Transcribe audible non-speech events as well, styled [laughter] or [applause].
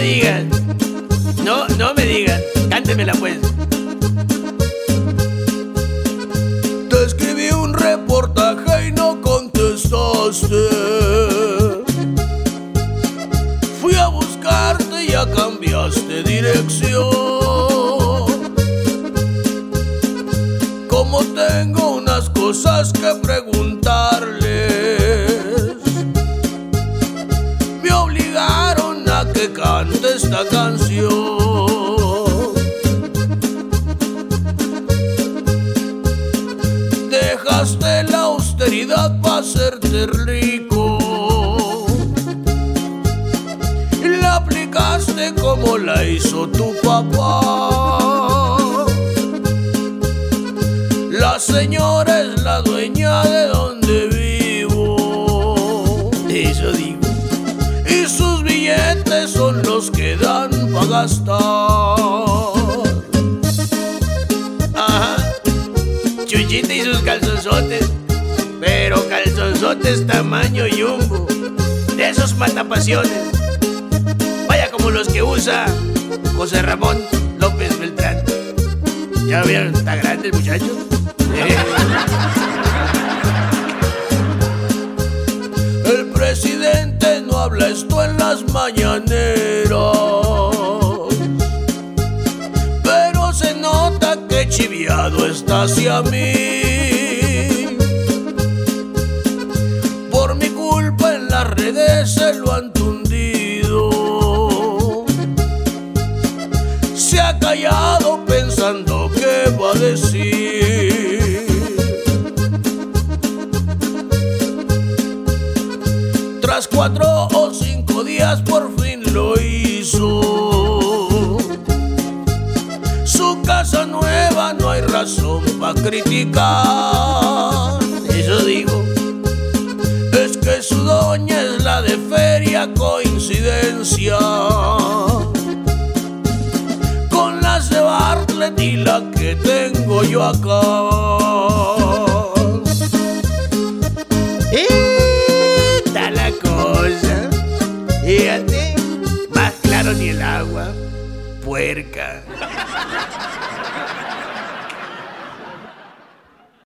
digan. No, no me digan. Cántemela pues. Te escribí un reportaje y no contestaste. Fui a buscarte y ya cambiaste dirección. Como tengo unas cosas que preguntarles, que cante esta canción. Dejaste la austeridad para hacerte rico. La aplicaste como la hizo tu papá. La señora son los que dan para gastar. Ajá. Chuchita y sus calzonzotes. Pero calzonzotes tamaño jumbo. De esos matapasiones. Vaya como los que usa José Ramón López Beltrán. ¿Ya vieron? Está grande el muchacho. [laughs] El presidente no habla esto en las mañaneras. Hacia mí. Por mi culpa en las redes se lo han tundido. Se ha callado pensando qué va a decir. Tras cuatro o cinco días por fin lo hizo. Para criticar. Eso digo. Es que su doña es la de feria coincidencia. Con las de Bartlett y la que tengo yo acá. Está la cosa. Fíjate. Más claro ni el agua. Puerca.